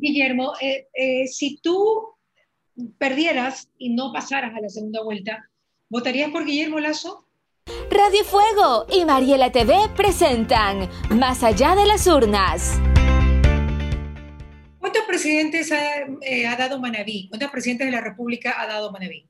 Guillermo, eh, eh, si tú perdieras y no pasaras a la segunda vuelta, ¿votarías por Guillermo Lazo? Radio Fuego y Mariela TV presentan Más allá de las urnas. ¿Cuántos presidentes ha, eh, ha dado Manaví? ¿Cuántos presidentes de la República ha dado Manaví?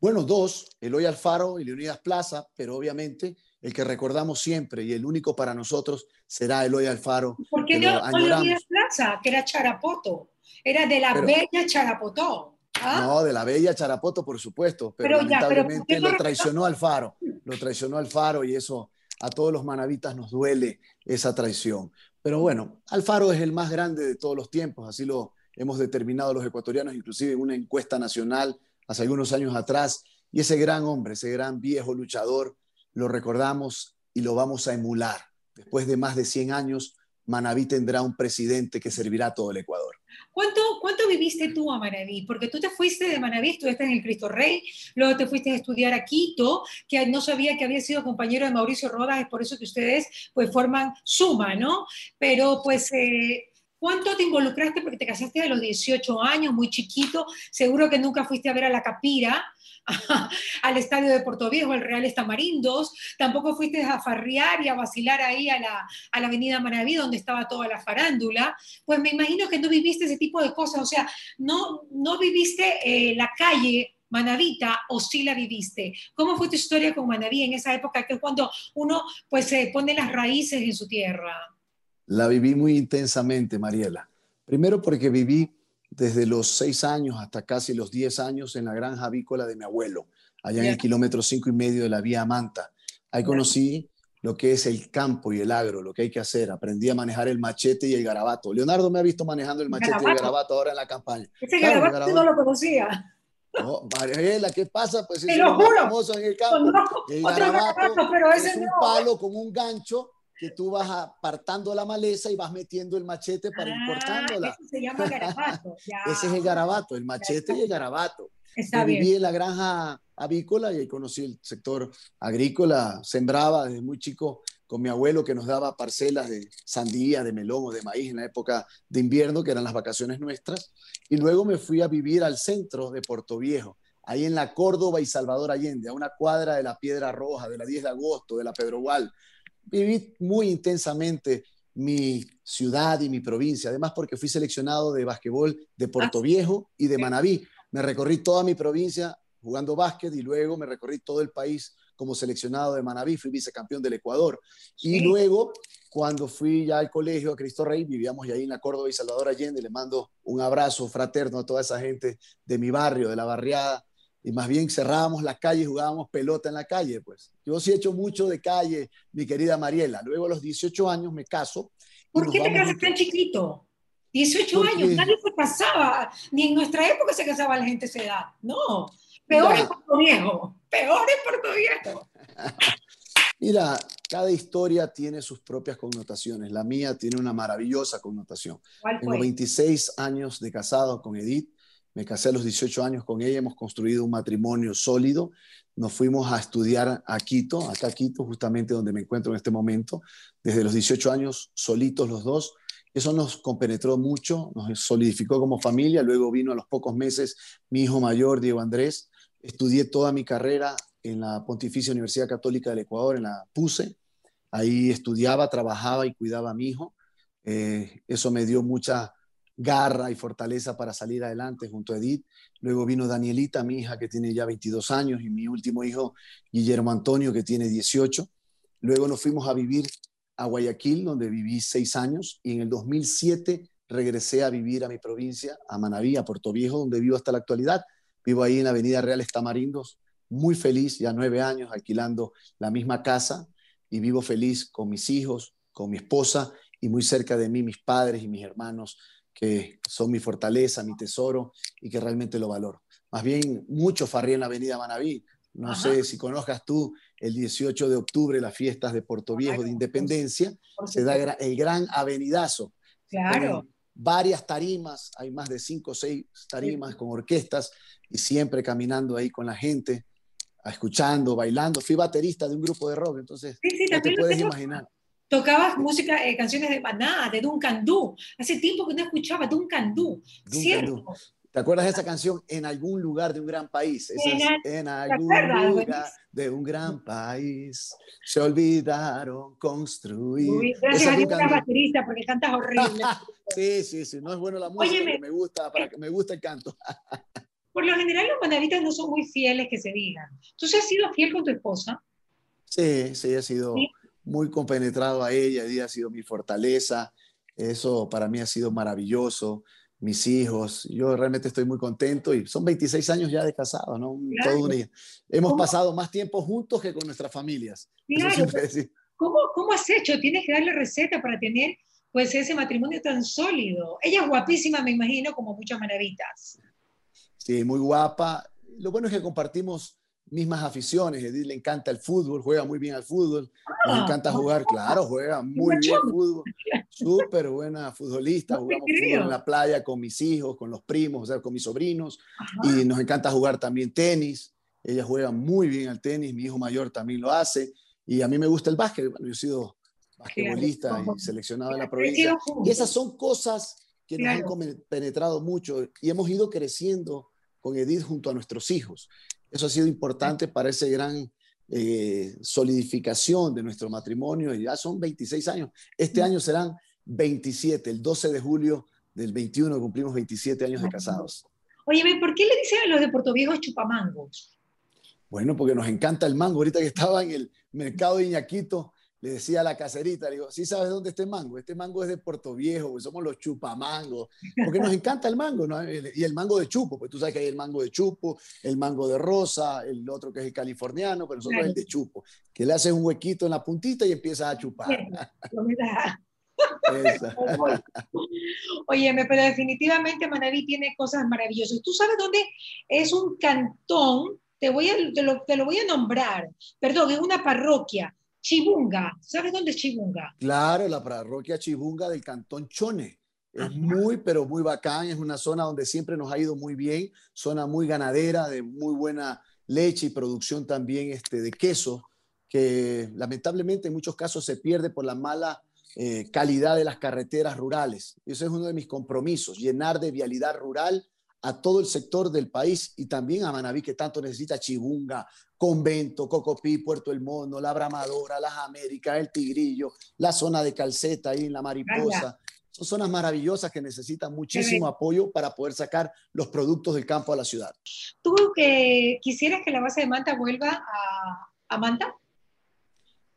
Bueno, dos, Eloy Alfaro y Leonidas Plaza, pero obviamente el que recordamos siempre y el único para nosotros será Eloy Alfaro. ¿Por qué no, no Plaza, que era Charapoto? Era de la bella Charapoto. ¿ah? No, de la bella Charapoto, por supuesto, pero, lamentablemente lo traicionó Alfaro, lo traicionó Alfaro y eso a todos los manavitas nos duele esa traición. Pero bueno, Alfaro es el más grande de todos los tiempos, así lo hemos determinado los ecuatorianos, inclusive en una encuesta nacional hace algunos años atrás, y ese gran hombre, ese gran viejo luchador, lo recordamos y lo vamos a emular. Después de más de 100 años, Manaví tendrá un presidente que servirá a todo el Ecuador. ¿Cuánto, ¿Cuánto viviste tú a Manaví? Porque tú te fuiste de Manaví, estuviste en el Cristo Rey, luego te fuiste a estudiar a Quito, que no sabía que había sido compañero de Mauricio Rodas, es por eso que ustedes pues forman Suma, ¿no? Pero pues... Eh, ¿Cuánto te involucraste? Porque te casaste a los 18 años, muy chiquito. Seguro que nunca fuiste a ver a la Capira, al estadio de Puerto Viejo, el Real Estamarindos, tampoco fuiste a farrear y a vacilar ahí a la, a la avenida Manaví, donde estaba toda la farándula, pues me imagino que no viviste ese tipo de cosas, o sea, no, no viviste eh, la calle Manavita o sí la viviste? ¿Cómo fue tu historia con Manaví en esa época que es cuando uno pues se pone las raíces en su tierra? La viví muy intensamente, Mariela. Primero porque viví desde los seis años hasta casi los diez años en la granja avícola de mi abuelo, allá en el kilómetro cinco y medio de la vía Manta. Ahí conocí lo que es el campo y el agro, lo que hay que hacer. Aprendí a manejar el machete y el garabato. Leonardo me ha visto manejando el machete y el garabato ahora en la campaña. Ese garabato, no lo conocía. No, Mariela, ¿qué pasa? Pues es lo juro. famoso en el campo. el garabato, pero ese es un palo con un gancho que tú vas apartando la maleza y vas metiendo el machete para ir ah, cortándola. Eso se llama garabato. Ese es el garabato, el machete y el garabato. Está bien. Viví en la granja avícola y ahí conocí el sector agrícola. Sembraba desde muy chico con mi abuelo que nos daba parcelas de sandía, de melón o de maíz en la época de invierno, que eran las vacaciones nuestras. Y luego me fui a vivir al centro de Puerto Viejo, ahí en la Córdoba y Salvador Allende, a una cuadra de la Piedra Roja, de la 10 de agosto, de la Pedro Gual viví muy intensamente mi ciudad y mi provincia, además porque fui seleccionado de básquetbol de Puerto ah. Viejo y de Manabí. Me recorrí toda mi provincia jugando básquet y luego me recorrí todo el país como seleccionado de Manabí, fui vicecampeón del Ecuador. Y luego, cuando fui ya al colegio a Cristo Rey, vivíamos ya ahí en la Córdoba y Salvador Allende, le mando un abrazo fraterno a toda esa gente de mi barrio, de la barriada, y más bien cerrábamos la calle y jugábamos pelota en la calle, pues. Yo sí he hecho mucho de calle, mi querida Mariela. Luego a los 18 años me caso. ¿Por qué te casas tan chiquito? 18 años, nadie se casaba, ni en nuestra época se casaba la gente de esa edad, no. Peor es Puerto Viejo, peor es Puerto Viejo. Mira, cada historia tiene sus propias connotaciones. La mía tiene una maravillosa connotación. Tengo 26 años de casado con Edith me casé a los 18 años con ella, hemos construido un matrimonio sólido. Nos fuimos a estudiar a Quito, acá a Quito, justamente donde me encuentro en este momento, desde los 18 años solitos los dos. Eso nos compenetró mucho, nos solidificó como familia. Luego vino a los pocos meses mi hijo mayor, Diego Andrés. Estudié toda mi carrera en la Pontificia Universidad Católica del Ecuador, en la PUSE. Ahí estudiaba, trabajaba y cuidaba a mi hijo. Eh, eso me dio mucha garra y fortaleza para salir adelante junto a Edith. Luego vino Danielita, mi hija, que tiene ya 22 años, y mi último hijo, Guillermo Antonio, que tiene 18. Luego nos fuimos a vivir a Guayaquil, donde viví seis años, y en el 2007 regresé a vivir a mi provincia, a Manaví, a Puerto Viejo, donde vivo hasta la actualidad. Vivo ahí en la Avenida Real Estamarindos, muy feliz, ya nueve años alquilando la misma casa, y vivo feliz con mis hijos, con mi esposa, y muy cerca de mí mis padres y mis hermanos que son mi fortaleza, mi tesoro y que realmente lo valoro. Más bien, mucho farrí en la Avenida Manaví. No sé si conozcas tú el 18 de octubre, las fiestas de Puerto Viejo de Independencia, se da el gran avenidazo. Claro. varias tarimas, hay más de cinco o seis tarimas con orquestas y siempre caminando ahí con la gente, escuchando, bailando. Fui baterista de un grupo de rock, entonces sí, te puedes imaginar. Tocabas música, eh, canciones de Maná, de Duncan Du. Hace tiempo que no escuchaba Duncan Du. ¿Cierto? ¿Te acuerdas de esa canción? En algún lugar de un gran país. en, algún lugar de un gran país se olvidaron construir. gracias a una baterista porque cantas horrible. sí, sí, sí. No es bueno la música, pero me gusta, para que me gusta el canto. por lo general los manavitas no son muy fieles que se digan. ¿Tú has sido fiel con tu esposa? Sí, sí, he sido muy compenetrado a ella. Ella ha sido mi fortaleza. Eso para mí ha sido maravilloso mis hijos. Yo realmente estoy muy contento y son 26 años ya de casado, ¿no? Todo Hemos pasado más tiempo juntos que con nuestras familias. Claro. ¿Cómo, ¿Cómo has hecho? Tienes que darle receta para tener pues ese matrimonio tan sólido. Ella es guapísima, me imagino, como muchas maravitas. Sí, muy guapa. Lo bueno es que compartimos mismas aficiones. Edith le encanta el fútbol, juega muy bien al fútbol. Nos ah. encanta jugar, claro, juega muy bien fútbol. Súper buena futbolista. Jugamos fútbol en la playa con mis hijos, con los primos, o sea, con mis sobrinos. Y nos encanta jugar también tenis. Ella juega muy bien al tenis. Mi hijo mayor también lo hace. Y a mí me gusta el básquet. Bueno, yo he sido basquetbolista y seleccionado en la provincia. Y esas son cosas que nos han penetrado mucho y hemos ido creciendo con Edith junto a nuestros hijos. Eso ha sido importante para esa gran eh, solidificación de nuestro matrimonio. Y ya son 26 años. Este año serán 27, el 12 de julio del 21 cumplimos 27 años de casados. Oye, ¿por qué le dicen a los de Puerto Viejo chupamangos? Bueno, porque nos encanta el mango. Ahorita que estaba en el mercado de Iñaquito, le decía a la caserita, le digo, ¿sí sabes dónde está el mango? Este mango es de Puerto Viejo, pues somos los chupamangos, porque nos encanta el mango, ¿no? Y el mango de chupo, pues tú sabes que hay el mango de chupo, el mango de rosa, el otro que es el californiano, pero nosotros es el de chupo, que le haces un huequito en la puntita y empiezas a chupar. Oye, pero definitivamente Manaví tiene cosas maravillosas. ¿Tú sabes dónde es un cantón? Te, voy a, lo, te lo voy a nombrar, perdón, es una parroquia Chibunga. ¿Sabes dónde es Chibunga? Claro, la parroquia Chibunga del Cantón Chone. Es muy, pero muy bacán. Es una zona donde siempre nos ha ido muy bien. Zona muy ganadera, de muy buena leche y producción también este, de queso, que lamentablemente en muchos casos se pierde por la mala eh, calidad de las carreteras rurales. Ese es uno de mis compromisos, llenar de vialidad rural a todo el sector del país y también a Manaví, que tanto necesita Chibunga, Convento, Cocopí, Puerto El Mono, La Bramadora, Las Américas, El Tigrillo, la zona de Calceta ahí en La Mariposa. Son zonas maravillosas que necesitan muchísimo apoyo para poder sacar los productos del campo a la ciudad. ¿Tú que quisieras que la base de Manta vuelva a, a Manta?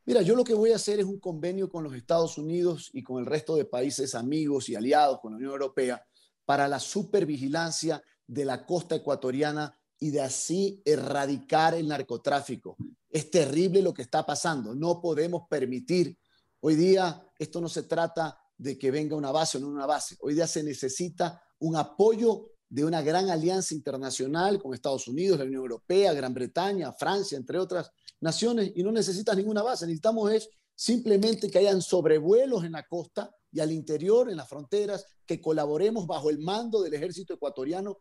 Mira, yo lo que voy a hacer es un convenio con los Estados Unidos y con el resto de países amigos y aliados con la Unión Europea para la supervigilancia de la costa ecuatoriana y de así erradicar el narcotráfico. Es terrible lo que está pasando. No podemos permitir. Hoy día esto no se trata de que venga una base o no una base. Hoy día se necesita un apoyo de una gran alianza internacional con Estados Unidos, la Unión Europea, Gran Bretaña, Francia, entre otras naciones, y no necesitas ninguna base. Necesitamos es simplemente que hayan sobrevuelos en la costa y al interior, en las fronteras, que colaboremos bajo el mando del ejército ecuatoriano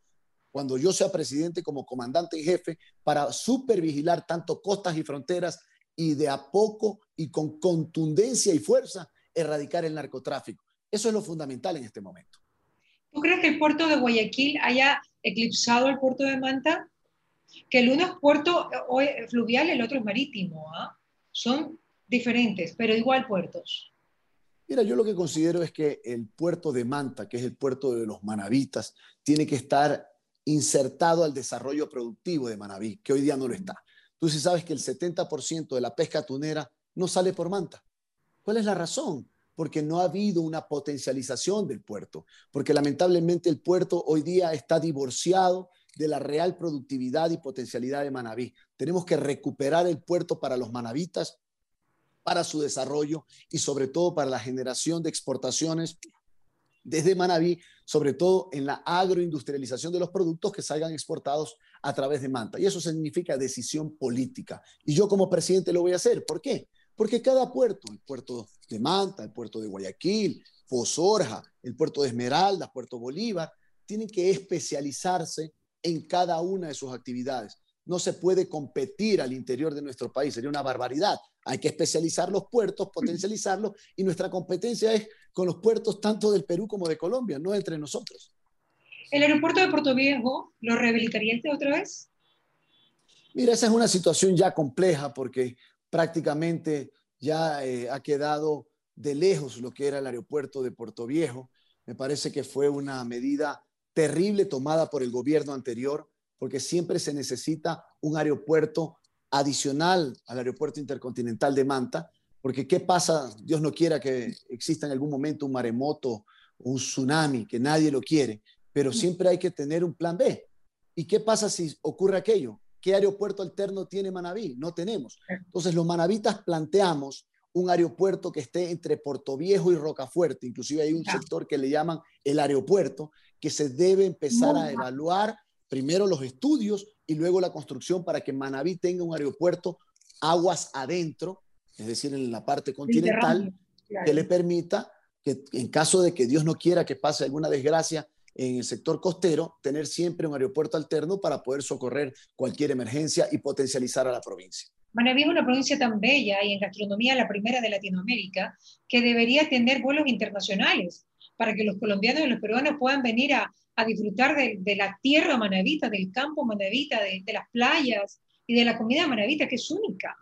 cuando yo sea presidente como comandante en jefe para supervigilar tanto costas y fronteras y de a poco y con contundencia y fuerza erradicar el narcotráfico. Eso es lo fundamental en este momento. ¿Tú crees que el puerto de Guayaquil haya eclipsado el puerto de Manta? Que el uno es puerto fluvial, el otro es marítimo. ¿ah? Son diferentes, pero igual puertos. Mira, yo lo que considero es que el puerto de Manta, que es el puerto de los manavitas, tiene que estar insertado al desarrollo productivo de Manabí, que hoy día no lo está. Tú sí sabes que el 70% de la pesca tunera no sale por Manta. ¿Cuál es la razón? Porque no ha habido una potencialización del puerto, porque lamentablemente el puerto hoy día está divorciado de la real productividad y potencialidad de Manabí. Tenemos que recuperar el puerto para los manavitas, para su desarrollo y sobre todo para la generación de exportaciones desde Manabí, sobre todo en la agroindustrialización de los productos que salgan exportados a través de Manta. Y eso significa decisión política. Y yo como presidente lo voy a hacer. ¿Por qué? Porque cada puerto, el puerto de Manta, el puerto de Guayaquil, Pozorja, el puerto de Esmeralda, Puerto Bolívar, tienen que especializarse en cada una de sus actividades. No se puede competir al interior de nuestro país, sería una barbaridad. Hay que especializar los puertos, potencializarlos y nuestra competencia es con los puertos tanto del Perú como de Colombia, no entre nosotros. ¿El aeropuerto de Puerto Viejo lo rehabilitarías otra vez? Mira, esa es una situación ya compleja porque prácticamente ya eh, ha quedado de lejos lo que era el aeropuerto de Puerto Viejo. Me parece que fue una medida terrible tomada por el gobierno anterior, porque siempre se necesita un aeropuerto adicional al aeropuerto intercontinental de Manta, porque ¿qué pasa? Dios no quiera que exista en algún momento un maremoto, un tsunami, que nadie lo quiere, pero siempre hay que tener un plan B. ¿Y qué pasa si ocurre aquello? ¿Qué aeropuerto alterno tiene Manabí? No tenemos. Entonces los manavitas planteamos un aeropuerto que esté entre Puerto Viejo y Rocafuerte. Inclusive hay un sector que le llaman el aeropuerto, que se debe empezar a evaluar primero los estudios y luego la construcción para que Manabí tenga un aeropuerto aguas adentro, es decir, en la parte continental, que le permita que en caso de que Dios no quiera que pase alguna desgracia en el sector costero, tener siempre un aeropuerto alterno para poder socorrer cualquier emergencia y potencializar a la provincia. Manabí es una provincia tan bella y en gastronomía la primera de Latinoamérica que debería tener vuelos internacionales para que los colombianos y los peruanos puedan venir a, disfrutar de, la tierra manavita, del campo manavita, de, las playas y de la comida manavita que es única.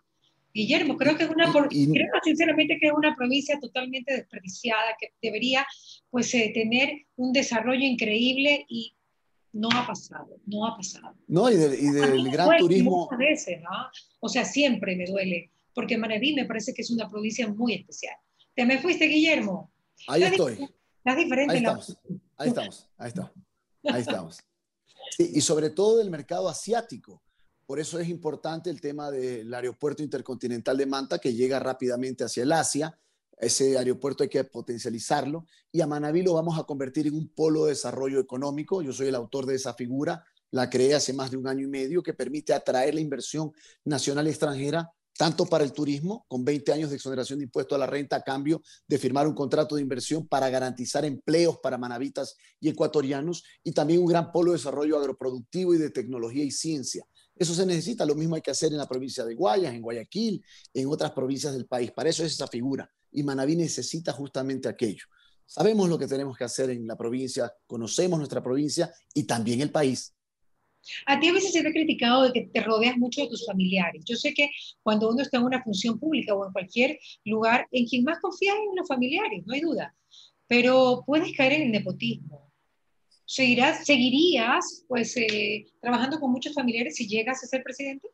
Guillermo, creo que es una, creo sinceramente que es una provincia totalmente desperdiciada, que debería pues eh, tener un desarrollo increíble y no ha pasado, no ha pasado. No, y, del gran turismo. Muchas veces, ¿no? O sea, siempre me duele, porque Manaví me parece que es una provincia muy especial. ¿Te me fuiste, Guillermo? Ahí estoy. Estás diferente. Ahí ahí estamos, ahí estamos. Ahí estamos. y sobre todo del mercado asiático. Por eso es importante el tema del aeropuerto intercontinental de Manta, que llega rápidamente hacia el Asia ese aeropuerto hay que potencializarlo y a Manabí lo vamos a convertir en un polo de desarrollo económico. Yo soy el autor de esa figura, la creé hace más de un año y medio, que permite atraer la inversión nacional y extranjera, tanto para el turismo, con 20 años de exoneración de impuesto a la renta a cambio de firmar un contrato de inversión para garantizar empleos para manavitas y ecuatorianos, y también un gran polo de desarrollo agroproductivo y de tecnología y ciencia. Eso se necesita, lo mismo hay que hacer en la provincia de Guayas, en Guayaquil, en otras provincias del país. Para eso es esa figura y Manabí necesita justamente aquello. Sabemos lo que tenemos que hacer en la provincia, conocemos nuestra provincia y también el país. A ti a veces se te ha criticado de que te rodeas mucho de tus familiares. Yo sé que cuando uno está en una función pública o en cualquier lugar, en quien más confías es en los familiares, no hay duda. Pero puedes caer en el nepotismo. ¿Seguirás, ¿Seguirías pues, eh, trabajando con muchos familiares si llegas a ser presidente?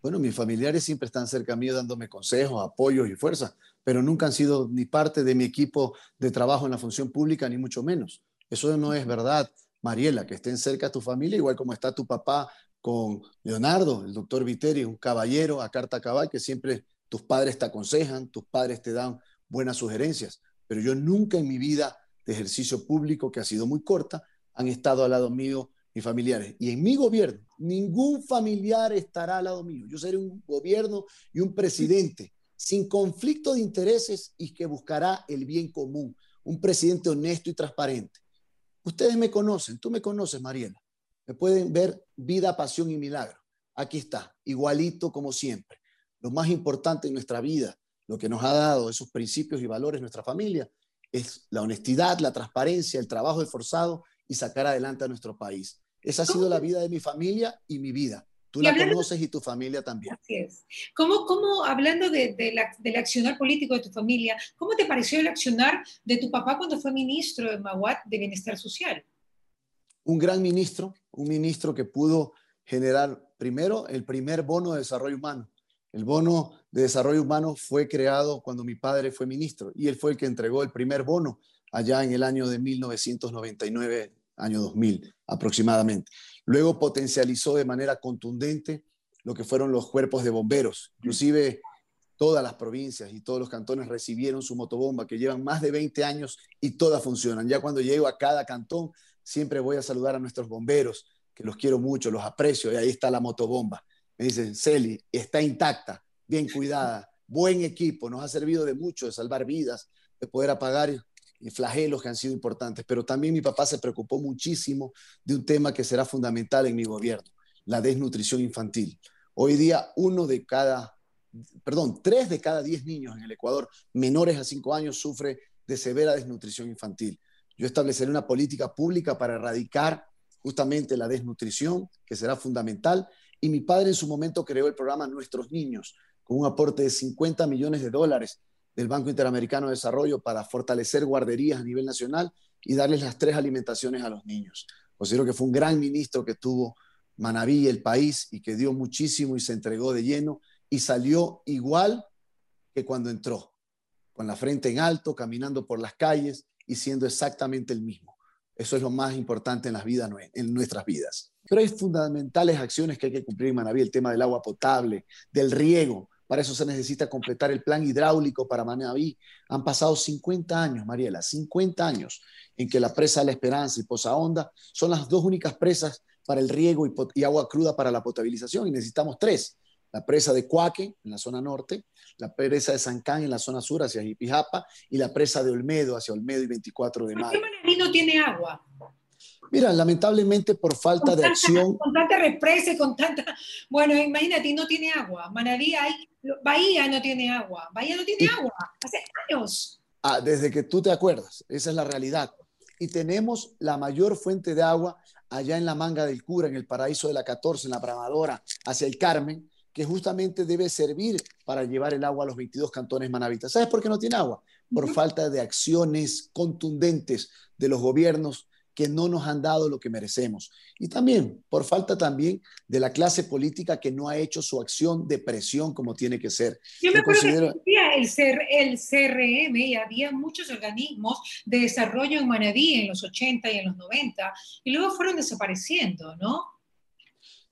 Bueno, mis familiares siempre están cerca mío dándome consejos, apoyos y fuerza, pero nunca han sido ni parte de mi equipo de trabajo en la función pública, ni mucho menos. Eso no es verdad, Mariela, que estén cerca tu familia, igual como está tu papá con Leonardo, el doctor Viteri, un caballero a carta cabal, que siempre tus padres te aconsejan, tus padres te dan buenas sugerencias, pero yo nunca en mi vida de ejercicio público, que ha sido muy corta, han estado al lado mío mis familiares. Y en mi gobierno, ningún familiar estará al lado mío. Yo seré un gobierno y un presidente sin conflicto de intereses y que buscará el bien común. Un presidente honesto y transparente. Ustedes me conocen, tú me conoces, Mariela. Me pueden ver vida, pasión y milagro. Aquí está, igualito como siempre. Lo más importante en nuestra vida, lo que nos ha dado esos principios y valores nuestra familia, es la honestidad, la transparencia, el trabajo esforzado y sacar adelante a nuestro país. Esa ha sido la vida de mi familia y mi vida. Tú la conoces y tu familia también. Así es. ¿Cómo, cómo hablando de, del accionar político de tu familia, ¿cómo te pareció el accionar de tu papá cuando fue ministro de Maguat de Bienestar Social? Un gran ministro, un ministro que pudo generar primero el primer bono de desarrollo humano. El bono de desarrollo humano fue creado cuando mi padre fue ministro y él fue el que entregó el primer bono allá en el año de 1999 año 2000 aproximadamente. Luego potencializó de manera contundente lo que fueron los cuerpos de bomberos. Inclusive todas las provincias y todos los cantones recibieron su motobomba, que llevan más de 20 años y todas funcionan. Ya cuando llego a cada cantón, siempre voy a saludar a nuestros bomberos, que los quiero mucho, los aprecio, y ahí está la motobomba. Me dicen, Celi, está intacta, bien cuidada, buen equipo, nos ha servido de mucho, de salvar vidas, de poder apagar flagelos que han sido importantes, pero también mi papá se preocupó muchísimo de un tema que será fundamental en mi gobierno, la desnutrición infantil. Hoy día uno de cada, perdón, tres de cada diez niños en el Ecuador menores a cinco años sufre de severa desnutrición infantil. Yo estableceré una política pública para erradicar justamente la desnutrición, que será fundamental. Y mi padre en su momento creó el programa Nuestros Niños, con un aporte de 50 millones de dólares del Banco Interamericano de Desarrollo para fortalecer guarderías a nivel nacional y darles las tres alimentaciones a los niños. Considero que fue un gran ministro que tuvo Manabí, el país, y que dio muchísimo y se entregó de lleno y salió igual que cuando entró, con la frente en alto, caminando por las calles y siendo exactamente el mismo. Eso es lo más importante en, las vidas, en nuestras vidas. Pero hay fundamentales acciones que hay que cumplir en Manabí, el tema del agua potable, del riego. Para eso se necesita completar el plan hidráulico para Manabí. Han pasado 50 años, Mariela, 50 años en que la presa de la Esperanza y Poza Honda son las dos únicas presas para el riego y, agua cruda para la potabilización y necesitamos tres. La presa de Cuaque en la zona norte, la presa de Sancán en la zona sur hacia Jipijapa y la presa de Olmedo hacia Olmedo y 24 de mayo. ¿Por qué Manabí no tiene agua? Mira, lamentablemente por falta de acción. Con tanta represa, con tanta. Bueno, imagínate, no tiene agua. Manabí hay. Bahía no tiene agua. Bahía no tiene agua. Hace años. Ah, desde que tú te acuerdas. Esa es la realidad. Y tenemos la mayor fuente de agua allá en la Manga del Cura, en el paraíso de la 14, en la Bramadora, hacia el Carmen, que justamente debe servir para llevar el agua a los 22 cantones manavitas. ¿Sabes por qué no tiene agua? Por falta de acciones contundentes de los gobiernos que no nos han dado lo que merecemos. Y también por falta también de la clase política que no ha hecho su acción de presión como tiene que ser. Yo me acuerdo que existía el, el CRM y había muchos organismos de desarrollo en Manabí en los 80 y en los 90 y luego fueron desapareciendo, ¿no?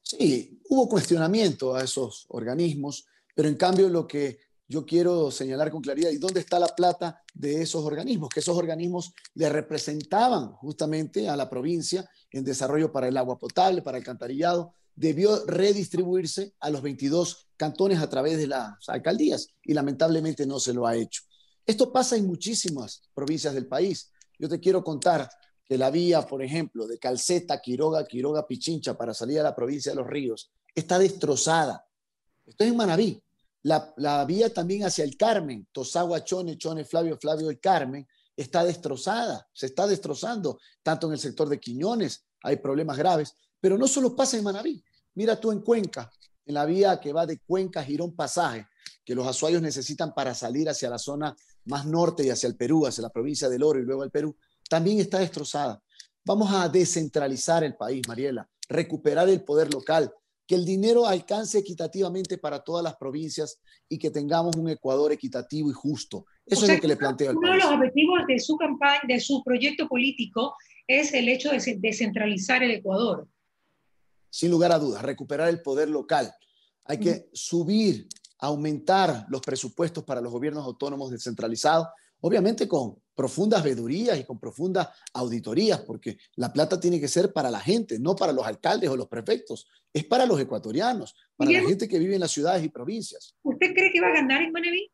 Sí, hubo cuestionamiento a esos organismos, pero en cambio lo que yo quiero señalar con claridad, ¿y dónde está la plata de esos organismos? Que esos organismos le representaban justamente a la provincia en desarrollo para el agua potable, para el alcantarillado, debió redistribuirse a los 22 cantones a través de las alcaldías y lamentablemente no se lo ha hecho. Esto pasa en muchísimas provincias del país. Yo te quiero contar que la vía, por ejemplo, de Calceta, Quiroga, Quiroga, Pichincha para salir a la provincia de Los Ríos está destrozada. Esto es en Manabí, la, vía también hacia el Carmen, Tosagua, Chone, Chone, Flavio, Flavio, el Carmen, está destrozada, se está destrozando, tanto en el sector de Quiñones, hay problemas graves, pero no solo pasa en Manabí, mira tú en Cuenca, en la vía que va de Cuenca a Girón Pasaje, que los azuayos necesitan para salir hacia la zona más norte y hacia el Perú, hacia la provincia del Oro y luego al Perú, también está destrozada. Vamos a descentralizar el país, Mariela, recuperar el poder local, que el dinero alcance equitativamente para todas las provincias y que tengamos un Ecuador equitativo y justo. Eso es lo que le planteo al Uno de los objetivos de su campaña, de su proyecto político, es el hecho de descentralizar el Ecuador. Sin lugar a dudas, recuperar el poder local. Hay que subir, aumentar los presupuestos para los gobiernos autónomos descentralizados, obviamente con profundas vedurías y con profundas auditorías, porque la plata tiene que ser para la gente, no para los alcaldes o los prefectos, es para los ecuatorianos, para la gente que vive en las ciudades y provincias. ¿Usted cree que va a ganar en Manaví?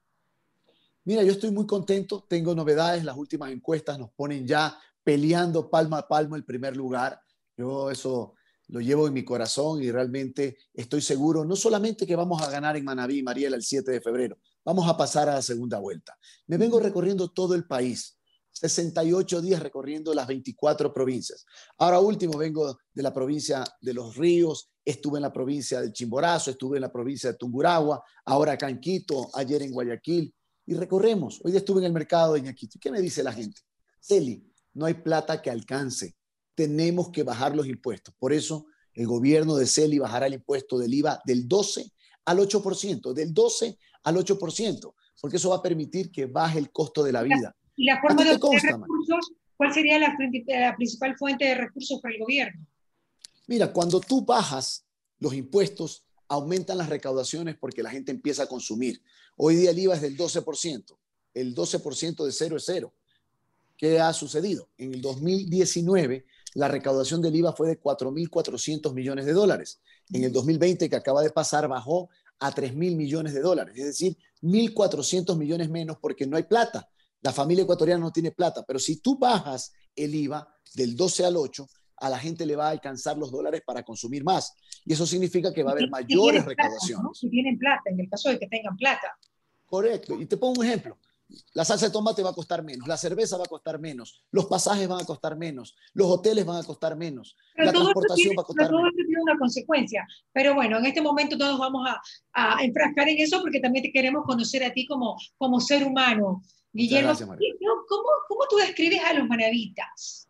Mira, yo estoy muy contento, tengo novedades, las últimas encuestas nos ponen ya peleando palmo a palmo el primer lugar. Yo eso lo llevo en mi corazón y realmente estoy seguro, no solamente que vamos a ganar en Manaví, Mariela, el 7 de febrero, vamos a pasar a la segunda vuelta. Me vengo recorriendo todo el país 68 días recorriendo las 24 provincias. Ahora último vengo de la provincia de Los Ríos, estuve en la provincia del Chimborazo, estuve en la provincia de Tunguragua, ahora acá en Quito, ayer en Guayaquil, y recorremos. Hoy estuve en el mercado de Ñaquito. ¿Qué me dice la gente? Celi, no hay plata que alcance. Tenemos que bajar los impuestos. Por eso el gobierno de Celi bajará el impuesto del IVA del 12 al 8%, del 12 al 8%, porque eso va a permitir que baje el costo de la vida. ¿Y la forma de obtener recursos? ¿Cuál sería la, principal fuente de recursos para el gobierno? Mira, cuando tú bajas los impuestos, aumentan las recaudaciones porque la gente empieza a consumir. Hoy día el IVA es del 12%. El 12% de cero es cero. ¿Qué ha sucedido? En el 2019, la recaudación del IVA fue de 4.400 millones de dólares. En el 2020, que acaba de pasar, bajó a 3.000 millones de dólares. Es decir, 1.400 millones menos porque no hay plata. La familia ecuatoriana no tiene plata, pero si tú bajas el IVA del 12 al 8, a la gente le va a alcanzar los dólares para consumir más. Y eso significa que va a haber mayores recaudaciones. Si tienen plata, en el caso de que tengan plata. Correcto. Y te pongo un ejemplo. La salsa de tomate va a costar menos, la cerveza va a costar menos, los pasajes van a costar menos, los hoteles van a costar menos, la transportación va a costar todo menos. Esto tiene una consecuencia. Pero bueno, en este momento todos vamos a, a, enfrascar en eso porque también te queremos conocer a ti como, como ser humano. Guillermo, ¿cómo, ¿cómo tú describes a los manavitas?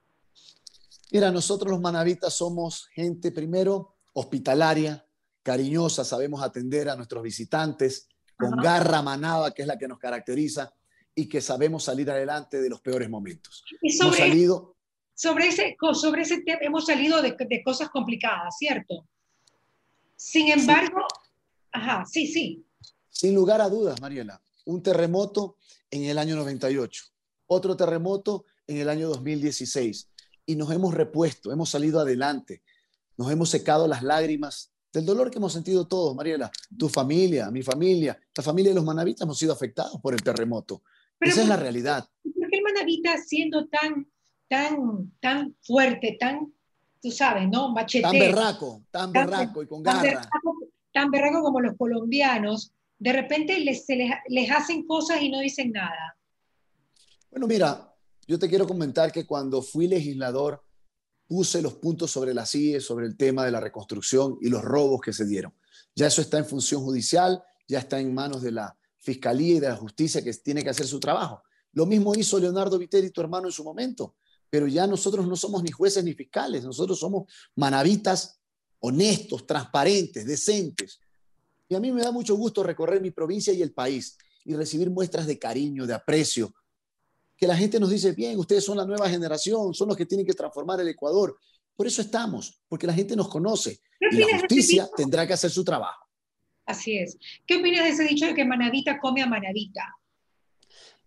Mira, nosotros los manavitas somos gente primero hospitalaria, cariñosa, sabemos atender a nuestros visitantes, con garra manada, que es la que nos caracteriza, y que sabemos salir adelante de los peores momentos. Y sobre, hemos salido, sobre, ese, sobre ese tema hemos salido de, de cosas complicadas, ¿cierto? Sin embargo, sí. ajá, sí, sí. Sin lugar a dudas, Mariela, un terremoto en el año 98, otro terremoto en el año 2016, y nos hemos repuesto, hemos salido adelante, nos hemos secado las lágrimas del dolor que hemos sentido todos, Mariela, tu familia, mi familia, la familia de los manavitas hemos sido afectados por el terremoto. Pero Esa es la realidad. ¿Por qué el manavita siendo tan, tan, tan fuerte, tan, tú sabes, ¿no? Machete. Tan berraco, tan, tan berraco y con garra. Tan berraco, tan berraco, como los colombianos, de repente les, se les, les hacen cosas y no dicen nada. Bueno, mira, yo te quiero comentar que cuando fui legislador, puse los puntos sobre la CIE, sobre el tema de la reconstrucción y los robos que se dieron. Ya eso está en función judicial, ya está en manos de la Fiscalía y de la Justicia que tiene que hacer su trabajo. Lo mismo hizo Leonardo Viteri, tu hermano, en su momento, pero ya nosotros no somos ni jueces ni fiscales, nosotros somos manavitas honestos, transparentes, decentes. Y a mí me da mucho gusto recorrer mi provincia y el país y recibir muestras de cariño, de aprecio, que la gente nos dice, bien, ustedes son la nueva generación, son los que tienen que transformar el Ecuador. Por eso estamos, porque la gente nos conoce y la justicia tendrá que hacer su trabajo. Así es. ¿Qué opinas de ese dicho de que manavita come a manavita?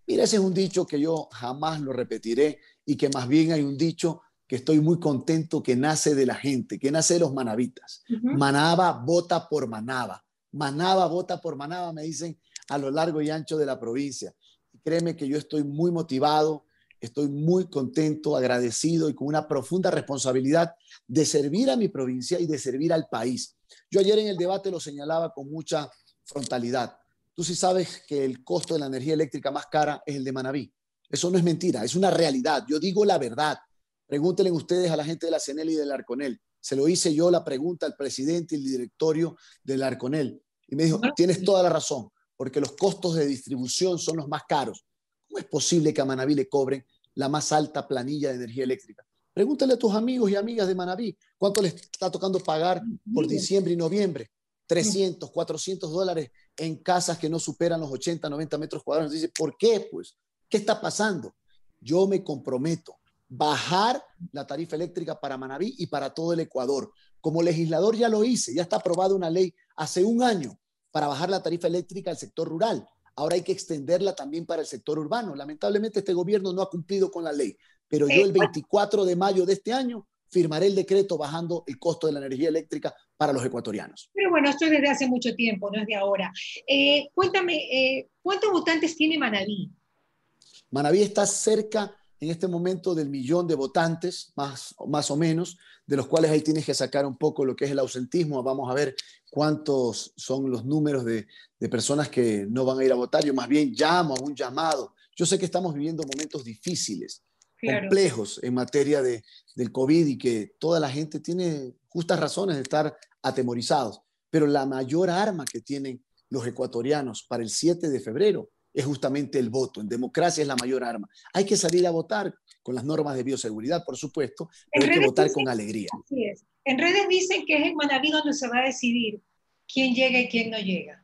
Mira, ese es un dicho que yo jamás lo repetiré y que más bien hay un dicho que estoy muy contento que nace de la gente, que nace de los manavitas. Uh -huh. Manaba vota por manaba. Manaba vota por manaba, me dicen a lo largo y ancho de la provincia. Y créeme que yo estoy muy motivado, estoy muy contento, agradecido y con una profunda responsabilidad de servir a mi provincia y de servir al país. Yo ayer en el debate lo señalaba con mucha frontalidad. Tú sí sabes que el costo de la energía eléctrica más cara es el de Manabí. Eso no es mentira, es una realidad. Yo digo la verdad. Pregúntenle ustedes a la gente de la CENEL y del Arconel. Se lo hice yo la pregunta al presidente y el directorio del Arconel. Y me dijo, tienes toda la razón, porque los costos de distribución son los más caros. ¿Cómo es posible que a Manabí le cobren la más alta planilla de energía eléctrica? Pregúntale a tus amigos y amigas de Manabí cuánto les está tocando pagar por diciembre y noviembre. 300, 400 dólares en casas que no superan los 80, 90 metros cuadrados. Dice, ¿por qué? Pues, ¿qué está pasando? Yo me comprometo bajar la tarifa eléctrica para Manabí y para todo el Ecuador. Como legislador ya lo hice, ya está aprobada una ley hace un año para bajar la tarifa eléctrica al sector rural. Ahora hay que extenderla también para el sector urbano. Lamentablemente este gobierno no ha cumplido con la ley, pero yo el 24 de mayo de este año firmaré el decreto bajando el costo de la energía eléctrica para los ecuatorianos. Pero bueno, esto es desde hace mucho tiempo, no es de ahora. Eh, cuéntame, eh, ¿cuántos votantes tiene Manabí? Manabí está cerca en este momento del millón de votantes, más, más o menos, de los cuales ahí tienes que sacar un poco lo que es el ausentismo. Vamos a ver cuántos son los números de, de personas que no van a ir a votar. Yo más bien llamo a un llamado. Yo sé que estamos viviendo momentos difíciles, claro. complejos en materia de, del COVID y que toda la gente tiene justas razones de estar atemorizados, pero la mayor arma que tienen los ecuatorianos para el 7 de febrero es justamente el voto. En democracia es la mayor arma. Hay que salir a votar con las normas de bioseguridad, por supuesto, pero hay que votar dicen, con alegría. Así es. En redes dicen que es en Manaví donde se va a decidir quién llega y quién no llega.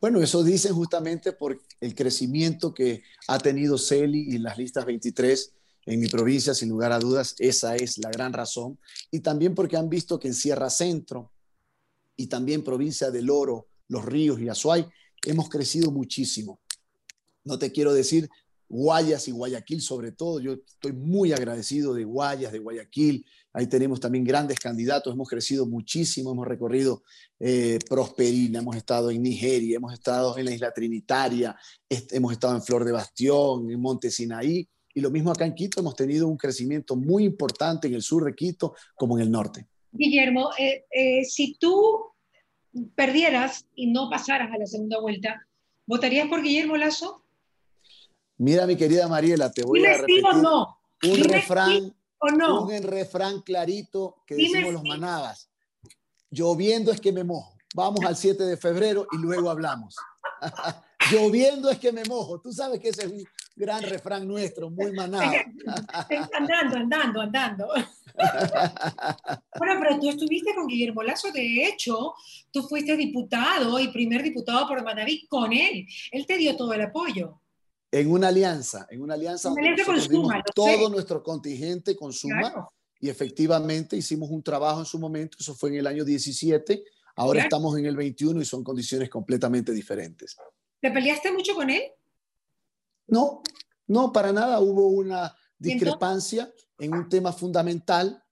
Bueno, eso dicen justamente por el crecimiento que ha tenido CELI y las listas 23 en mi provincia, sin lugar a dudas, esa es la gran razón. Y también porque han visto que en Sierra Centro y también provincia del Oro, Los Ríos y Azuay, hemos crecido muchísimo. No te quiero decir Guayas y Guayaquil sobre todo, yo estoy muy agradecido de Guayas, de Guayaquil, ahí tenemos también grandes candidatos, hemos crecido muchísimo, hemos recorrido eh, Prosperina, hemos estado en Nigeria, hemos estado en la isla Trinitaria, hemos estado en Flor de Bastión, en Monte Sinaí, y lo mismo acá en Quito, hemos tenido un crecimiento muy importante en el sur de Quito como en el norte. Guillermo, eh, eh, si tú perdieras y no pasaras a la segunda vuelta, ¿votarías por Guillermo Lazo? Mira, mi querida Mariela, te voy a repetir no. un refrán, o no. un refrán clarito que decimos los manabas. Lloviendo es que me mojo. Vamos al 7 de febrero y luego hablamos. Lloviendo es que me mojo. Tú sabes que ese es un gran refrán nuestro, muy manado. andando, andando, andando. bueno, pero tú estuviste con Guillermo Lazo, de hecho, tú fuiste diputado y primer diputado por Manaví con él. Él te dio todo el apoyo. En una alianza, en una alianza. con Suma, todo nuestro contingente con Suma y efectivamente hicimos un trabajo en su momento, eso fue en el año 17, ahora estamos en el 21 y son condiciones completamente diferentes. ¿Te peleaste mucho con él? No, no, para nada. Hubo una discrepancia en un tema fundamental,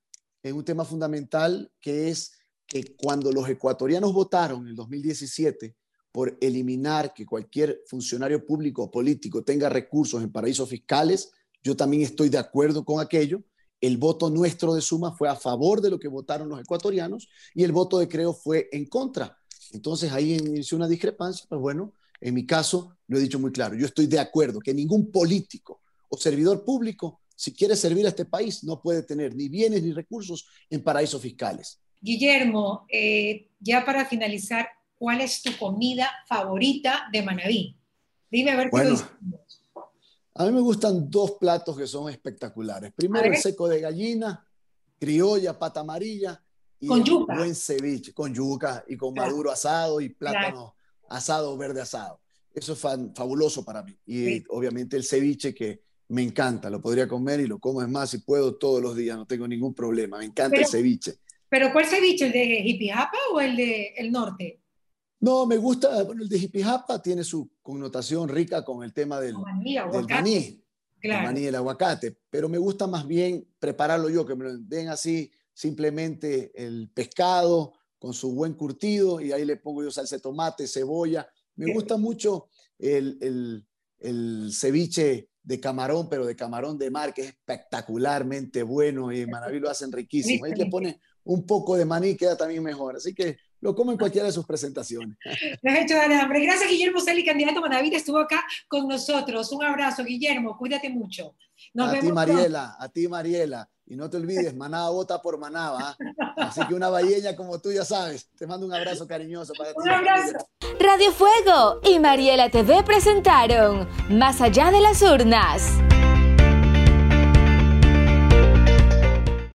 en un tema fundamental que es que cuando los ecuatorianos votaron en el 2017 por eliminar que cualquier funcionario público o político tenga recursos en paraísos fiscales, yo también estoy de acuerdo con aquello. El voto nuestro de Suma fue a favor de lo que votaron los ecuatorianos y el voto de Creo fue en contra. Entonces ahí inició una discrepancia, pues bueno, en mi caso lo he dicho muy claro, yo estoy de acuerdo que ningún político o servidor público, si quiere servir a este país, no puede tener ni bienes ni recursos en paraísos fiscales. Guillermo, eh, ya para finalizar, ¿cuál es tu comida favorita de Manaví? Dime a ver qué bueno, A mí me gustan dos platos que son espectaculares. Primero el seco de gallina, criolla, pata amarilla y con buen ceviche, con yuca y con maduro asado y plátano asado verde asado. Eso es fabuloso para mí. Y obviamente el ceviche que me encanta, lo podría comer y lo como es más si puedo todos los días, no tengo ningún problema. Me encanta el ceviche. ¿Pero cuál ceviche? ¿El de Jipijapa o el de el norte? No, me gusta, bueno, el de Jipijapa tiene su connotación rica con el tema del, maní, del maní, el maní el aguacate, pero me gusta más bien prepararlo yo, que me lo den así simplemente el pescado con su buen curtido y ahí le pongo yo salsa de tomate, cebolla. Me gusta mucho el, el, el ceviche de camarón, pero de camarón de mar, que es espectacularmente bueno y en Manaví lo hacen riquísimo. Ahí le pone un poco de maní, queda también mejor. Así que lo como en cualquiera de sus presentaciones. Me has hecho dar hambre. Gracias, Guillermo Celi, candidato Manaví, estuvo acá con nosotros. Un abrazo, Guillermo, cuídate mucho. a ti, Mariela, a ti, Mariela. Y no te olvides, Manaba vota por Manaba. Así que una balleña como tú ya sabes. Te mando un abrazo cariñoso para ti. Un abrazo. Radio Fuego y Mariela TV presentaron Más allá de las urnas.